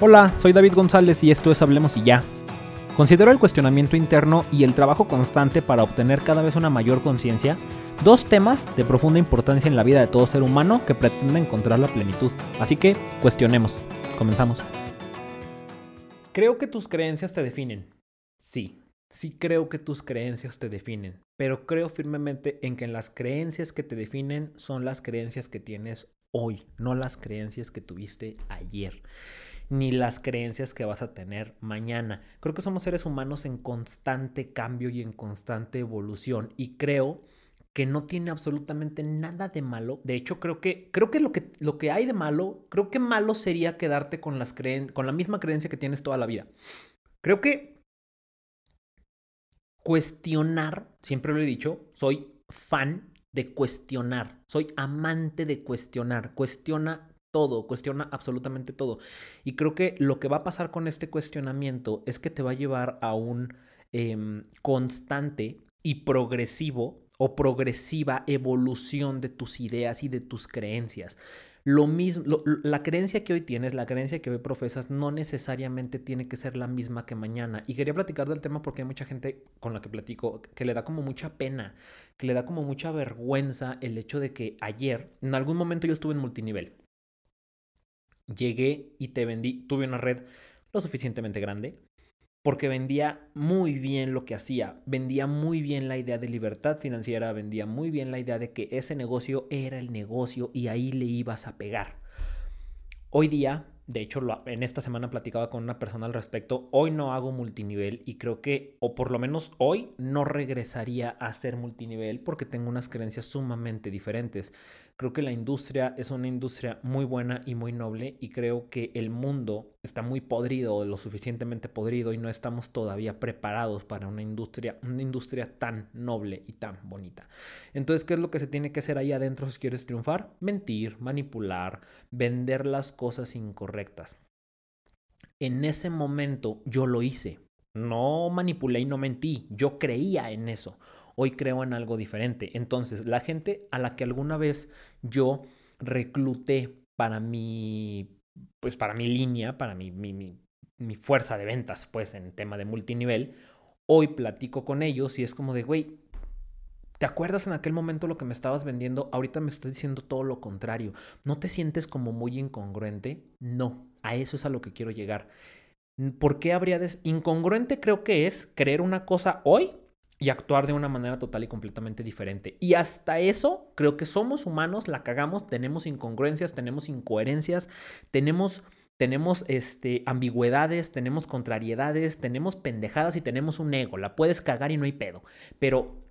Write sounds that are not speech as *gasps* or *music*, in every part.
Hola, soy David González y esto es Hablemos y ya. Considero el cuestionamiento interno y el trabajo constante para obtener cada vez una mayor conciencia dos temas de profunda importancia en la vida de todo ser humano que pretende encontrar la plenitud. Así que cuestionemos. Comenzamos. Creo que tus creencias te definen. Sí, sí creo que tus creencias te definen, pero creo firmemente en que las creencias que te definen son las creencias que tienes hoy, no las creencias que tuviste ayer ni las creencias que vas a tener mañana. Creo que somos seres humanos en constante cambio y en constante evolución y creo que no tiene absolutamente nada de malo. De hecho, creo que creo que lo que lo que hay de malo, creo que malo sería quedarte con las creen con la misma creencia que tienes toda la vida. Creo que cuestionar, siempre lo he dicho, soy fan de cuestionar, soy amante de cuestionar. Cuestiona todo, cuestiona absolutamente todo. Y creo que lo que va a pasar con este cuestionamiento es que te va a llevar a un em, constante y progresivo o progresiva evolución de tus ideas y de tus creencias. Lo mismo, la creencia que hoy tienes, la creencia que hoy profesas, no necesariamente tiene que ser la misma que mañana. Y quería platicar del tema porque hay mucha gente con la que platico que le da como mucha pena, que le da como mucha vergüenza el hecho de que ayer, en algún momento yo estuve en multinivel llegué y te vendí, tuve una red lo suficientemente grande porque vendía muy bien lo que hacía, vendía muy bien la idea de libertad financiera, vendía muy bien la idea de que ese negocio era el negocio y ahí le ibas a pegar. Hoy día de hecho, en esta semana platicaba con una persona al respecto. Hoy no hago multinivel y creo que, o por lo menos hoy, no regresaría a ser multinivel porque tengo unas creencias sumamente diferentes. Creo que la industria es una industria muy buena y muy noble y creo que el mundo está muy podrido, lo suficientemente podrido y no estamos todavía preparados para una industria, una industria tan noble y tan bonita. Entonces, ¿qué es lo que se tiene que hacer ahí adentro si quieres triunfar? Mentir, manipular, vender las cosas incorrectas. En ese momento yo lo hice. No manipulé y no mentí. Yo creía en eso. Hoy creo en algo diferente. Entonces, la gente a la que alguna vez yo recluté para mi pues para mi línea, para mi, mi, mi, fuerza de ventas, pues en tema de multinivel, hoy platico con ellos y es como de, güey, ¿te acuerdas en aquel momento lo que me estabas vendiendo? Ahorita me estás diciendo todo lo contrario. ¿No te sientes como muy incongruente? No, a eso es a lo que quiero llegar. ¿Por qué habría de... Incongruente creo que es creer una cosa hoy y actuar de una manera total y completamente diferente. Y hasta eso, creo que somos humanos, la cagamos, tenemos incongruencias, tenemos incoherencias, tenemos tenemos este, ambigüedades, tenemos contrariedades, tenemos pendejadas y tenemos un ego. La puedes cagar y no hay pedo. Pero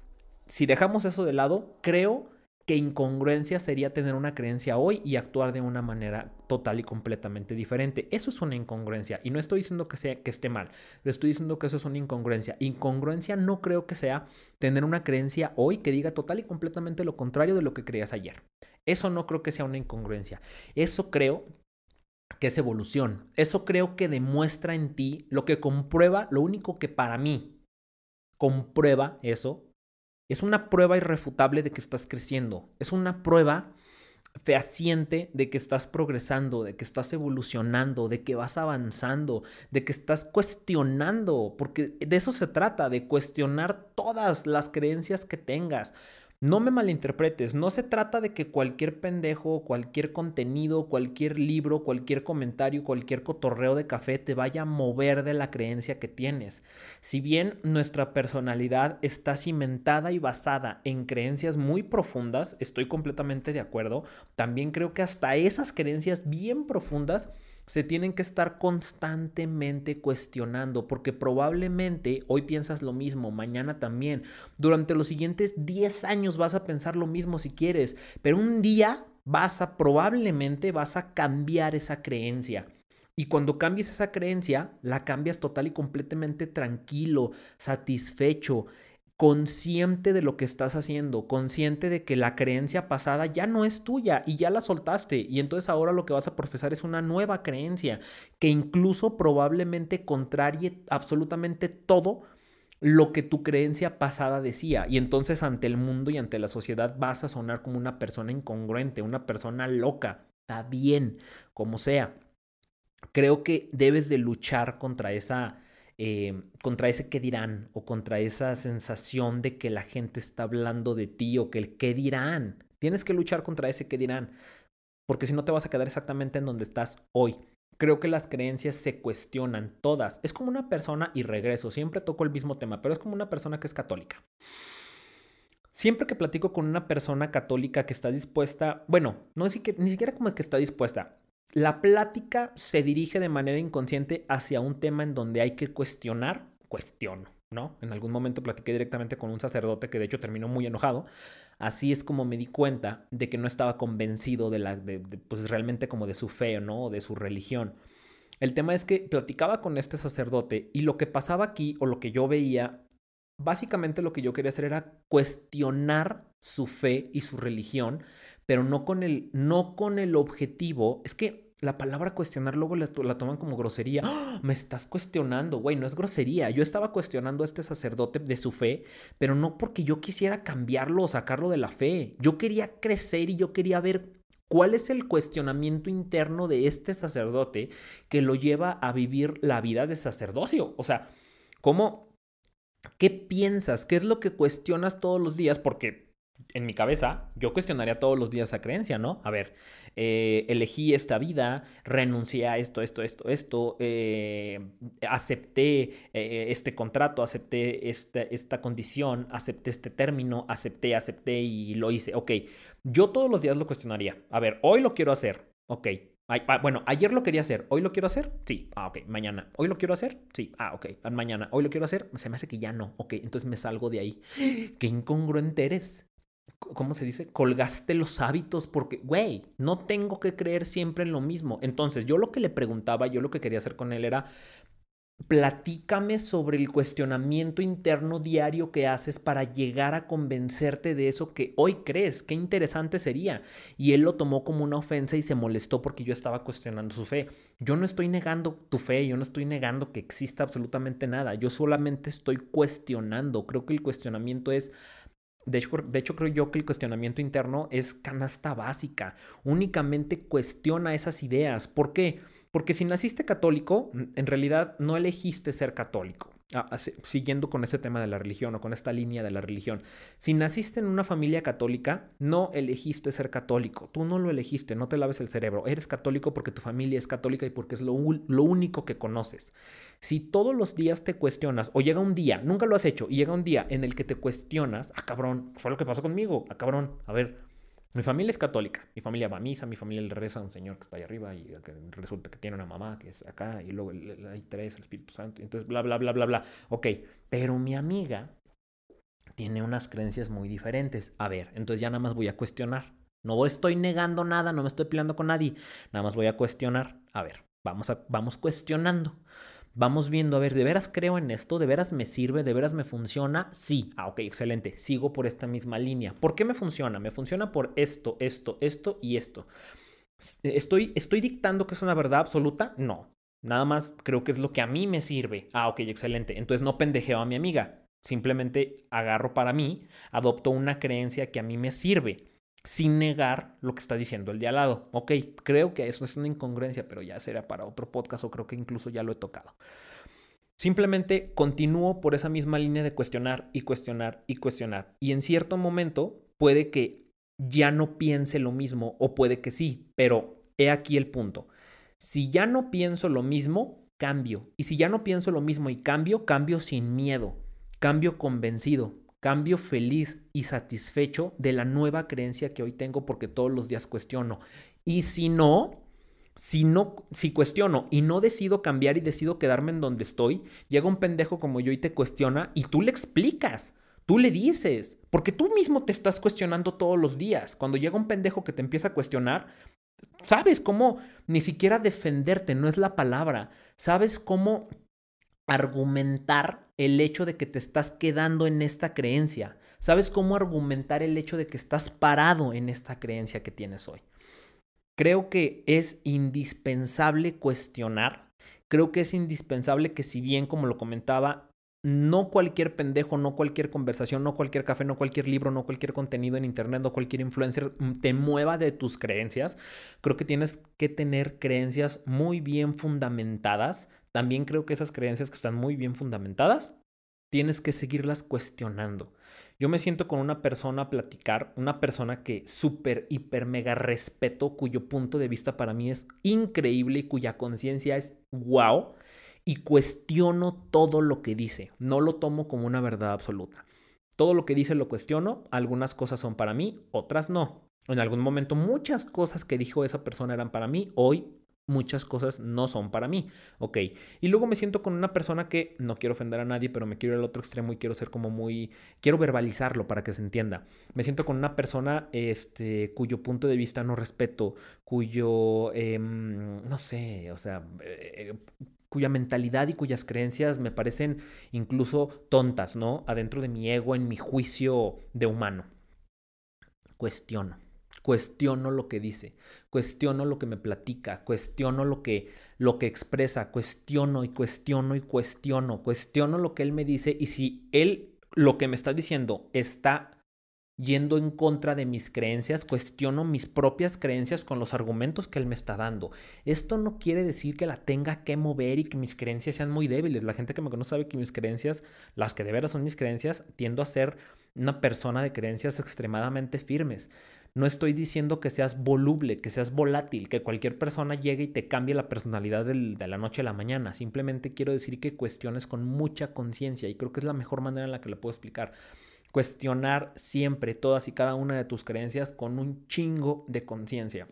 si dejamos eso de lado, creo que incongruencia sería tener una creencia hoy y actuar de una manera total y completamente diferente. Eso es una incongruencia y no estoy diciendo que sea que esté mal, le estoy diciendo que eso es una incongruencia. Incongruencia no creo que sea tener una creencia hoy que diga total y completamente lo contrario de lo que creías ayer. Eso no creo que sea una incongruencia. Eso creo que es evolución. Eso creo que demuestra en ti lo que comprueba, lo único que para mí comprueba eso es una prueba irrefutable de que estás creciendo. Es una prueba fehaciente de que estás progresando, de que estás evolucionando, de que vas avanzando, de que estás cuestionando, porque de eso se trata, de cuestionar todas las creencias que tengas. No me malinterpretes, no se trata de que cualquier pendejo, cualquier contenido, cualquier libro, cualquier comentario, cualquier cotorreo de café te vaya a mover de la creencia que tienes. Si bien nuestra personalidad está cimentada y basada en creencias muy profundas, estoy completamente de acuerdo, también creo que hasta esas creencias bien profundas se tienen que estar constantemente cuestionando, porque probablemente hoy piensas lo mismo, mañana también. Durante los siguientes 10 años vas a pensar lo mismo si quieres, pero un día vas a, probablemente vas a cambiar esa creencia. Y cuando cambies esa creencia, la cambias total y completamente tranquilo, satisfecho, consciente de lo que estás haciendo, consciente de que la creencia pasada ya no es tuya y ya la soltaste. Y entonces ahora lo que vas a profesar es una nueva creencia que incluso probablemente contrarie absolutamente todo lo que tu creencia pasada decía. Y entonces ante el mundo y ante la sociedad vas a sonar como una persona incongruente, una persona loca, está bien, como sea. creo que debes de luchar contra esa... Eh, contra ese qué dirán o contra esa sensación de que la gente está hablando de ti o que el qué dirán. Tienes que luchar contra ese qué dirán, porque si no te vas a quedar exactamente en donde estás hoy. Creo que las creencias se cuestionan todas. Es como una persona, y regreso, siempre toco el mismo tema, pero es como una persona que es católica. Siempre que platico con una persona católica que está dispuesta, bueno, no es que, ni siquiera como que está dispuesta, la plática se dirige de manera inconsciente hacia un tema en donde hay que cuestionar, cuestiono, ¿no? En algún momento platiqué directamente con un sacerdote que de hecho terminó muy enojado. Así es como me di cuenta de que no estaba convencido de la, de, pues realmente como de su fe, ¿no? O de su religión. El tema es que platicaba con este sacerdote y lo que pasaba aquí o lo que yo veía básicamente lo que yo quería hacer era cuestionar su fe y su religión, pero no con el, no con el objetivo. Es que la palabra cuestionar luego la, toman como grosería. ¡Ah! Me estás cuestionando, güey, no es grosería. Yo estaba cuestionando a este sacerdote de su fe, pero no porque yo quisiera cambiarlo o sacarlo de la fe. Yo quería crecer y yo quería ver cuál es el cuestionamiento interno de este sacerdote que lo lleva a vivir la vida de sacerdocio. O sea, cómo ¿Qué piensas? ¿Qué es lo que cuestionas todos los días? Porque en mi cabeza yo cuestionaría todos los días esa creencia, ¿no? A ver, eh, elegí esta vida, renuncié a esto, esto, esto, esto, eh, acepté eh, este contrato, acepté esta, esta condición, acepté este término, acepté, acepté y lo hice. Ok, yo todos los días lo cuestionaría. A ver, hoy lo quiero hacer. Ok, bueno, ayer lo quería hacer, hoy lo quiero hacer, sí, ah, ok, mañana, hoy lo quiero hacer, sí, ah, ok, mañana, hoy lo quiero hacer, se me hace que ya no, ok, entonces me salgo de ahí. *gasps* Qué incongruente eres. ¿Cómo se dice? Colgaste los hábitos porque, güey, no tengo que creer siempre en lo mismo. Entonces, yo lo que le preguntaba, yo lo que quería hacer con él era, Platícame sobre el cuestionamiento interno diario que haces para llegar a convencerte de eso que hoy crees. Qué interesante sería. Y él lo tomó como una ofensa y se molestó porque yo estaba cuestionando su fe. Yo no estoy negando tu fe, yo no estoy negando que exista absolutamente nada. Yo solamente estoy cuestionando. Creo que el cuestionamiento es de hecho, creo yo que el cuestionamiento interno es canasta básica. Únicamente cuestiona esas ideas. ¿Por qué? Porque si naciste católico, en realidad no elegiste ser católico. Siguiendo con ese tema de la religión o con esta línea de la religión. Si naciste en una familia católica, no elegiste ser católico. Tú no lo elegiste, no te laves el cerebro. Eres católico porque tu familia es católica y porque es lo, lo único que conoces. Si todos los días te cuestionas, o llega un día, nunca lo has hecho, y llega un día en el que te cuestionas, ah, cabrón, fue lo que pasó conmigo, ah, cabrón, a ver, mi familia es católica. Mi familia va a misa, mi familia le reza a un señor que está ahí arriba y resulta que tiene una mamá que es acá y luego hay tres, el Espíritu Santo. Entonces, bla, bla, bla, bla, bla. Ok, pero mi amiga tiene unas creencias muy diferentes. A ver, entonces ya nada más voy a cuestionar. No estoy negando nada, no me estoy peleando con nadie. Nada más voy a cuestionar. A ver, vamos, a, vamos cuestionando vamos viendo, a ver, ¿de veras creo en esto? ¿De veras me sirve? ¿De veras me funciona? Sí. Ah, ok, excelente. Sigo por esta misma línea. ¿Por qué me funciona? Me funciona por esto, esto, esto y esto. ¿Estoy, ¿Estoy dictando que es una verdad absoluta? No. Nada más creo que es lo que a mí me sirve. Ah, ok, excelente. Entonces no pendejeo a mi amiga. Simplemente agarro para mí, adopto una creencia que a mí me sirve sin negar lo que está diciendo el de al lado. Ok, creo que eso es una incongruencia, pero ya será para otro podcast o creo que incluso ya lo he tocado. Simplemente continúo por esa misma línea de cuestionar y cuestionar y cuestionar. Y en cierto momento puede que ya no piense lo mismo o puede que sí, pero he aquí el punto. Si ya no pienso lo mismo, cambio. Y si ya no pienso lo mismo y cambio, cambio sin miedo, cambio convencido, cambio feliz y satisfecho de la nueva creencia que hoy tengo porque todos los días cuestiono. Y si no, si no, si cuestiono y no decido cambiar y decido quedarme en donde estoy, llega un pendejo como yo y te cuestiona y tú le explicas. Tú le dices, porque tú mismo te estás cuestionando todos los días. Cuando llega un pendejo que te empieza a cuestionar, sabes cómo ni siquiera defenderte, no es la palabra. Sabes cómo argumentar el hecho de que te estás quedando en esta creencia. Sabes cómo argumentar el hecho de que estás parado en esta creencia que tienes hoy. Creo que es indispensable cuestionar. Creo que es indispensable que si bien, como lo comentaba, no cualquier pendejo, no cualquier conversación, no cualquier café, no cualquier libro, no cualquier contenido en internet, no cualquier influencer mm, te mueva de tus creencias. Creo que tienes que tener creencias muy bien fundamentadas. También creo que esas creencias que están muy bien fundamentadas, tienes que seguirlas cuestionando. Yo me siento con una persona a platicar, una persona que súper, hiper, mega respeto, cuyo punto de vista para mí es increíble y cuya conciencia es wow y cuestiono todo lo que dice. No lo tomo como una verdad absoluta. Todo lo que dice lo cuestiono. Algunas cosas son para mí, otras no. En algún momento muchas cosas que dijo esa persona eran para mí. Hoy muchas cosas no son para mí. Ok. Y luego me siento con una persona que no quiero ofender a nadie, pero me quiero ir al otro extremo y quiero ser como muy. Quiero verbalizarlo para que se entienda. Me siento con una persona este, cuyo punto de vista no respeto, cuyo. Em, no sé, o sea. Eh, cuya mentalidad y cuyas creencias me parecen incluso tontas, ¿no? Adentro de mi ego, en mi juicio de humano. Cuestiono. Cuestiono lo que dice, cuestiono lo que me platica, cuestiono lo que, lo que expresa, cuestiono y cuestiono y cuestiono, cuestiono lo que él me dice y si él lo que me está diciendo está yendo en contra de mis creencias, cuestiono mis propias creencias con los argumentos que él me está dando. Esto no quiere decir que la tenga que mover y que mis creencias sean muy débiles. La gente que me conoce sabe que mis creencias, las que de veras son mis creencias, tiendo a ser una persona de creencias extremadamente firmes. No estoy diciendo que seas voluble, que seas volátil, que cualquier persona llegue y te cambie la personalidad de la noche a la mañana. Simplemente quiero decir que cuestiones con mucha conciencia y creo que es la mejor manera en la que lo puedo explicar cuestionar siempre todas y cada una de tus creencias con un chingo de conciencia.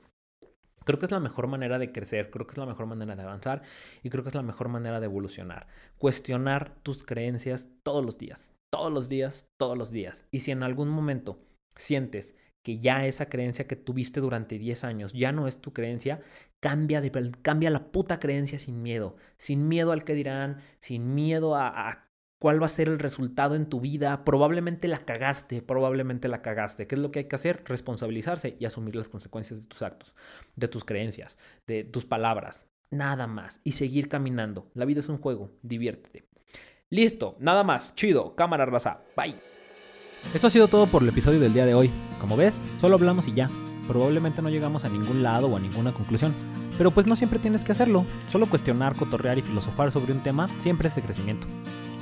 Creo que es la mejor manera de crecer, creo que es la mejor manera de avanzar y creo que es la mejor manera de evolucionar. Cuestionar tus creencias todos los días, todos los días, todos los días. Y si en algún momento sientes que ya esa creencia que tuviste durante 10 años ya no es tu creencia, cambia, de, cambia la puta creencia sin miedo, sin miedo al que dirán, sin miedo a, a cuál va a ser el resultado en tu vida. Probablemente la cagaste, probablemente la cagaste. ¿Qué es lo que hay que hacer? Responsabilizarse y asumir las consecuencias de tus actos, de tus creencias, de tus palabras. Nada más. Y seguir caminando. La vida es un juego. Diviértete. Listo, nada más. Chido. Cámara raza. Bye. Esto ha sido todo por el episodio del día de hoy. Como ves, solo hablamos y ya. Probablemente no llegamos a ningún lado o a ninguna conclusión. Pero pues no siempre tienes que hacerlo. Solo cuestionar, cotorrear y filosofar sobre un tema siempre es de crecimiento.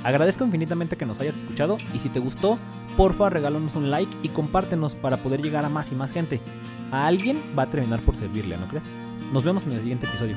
Agradezco infinitamente que nos hayas escuchado y si te gustó, porfa regálanos un like y compártenos para poder llegar a más y más gente. A alguien va a terminar por servirle, ¿no crees? Nos vemos en el siguiente episodio.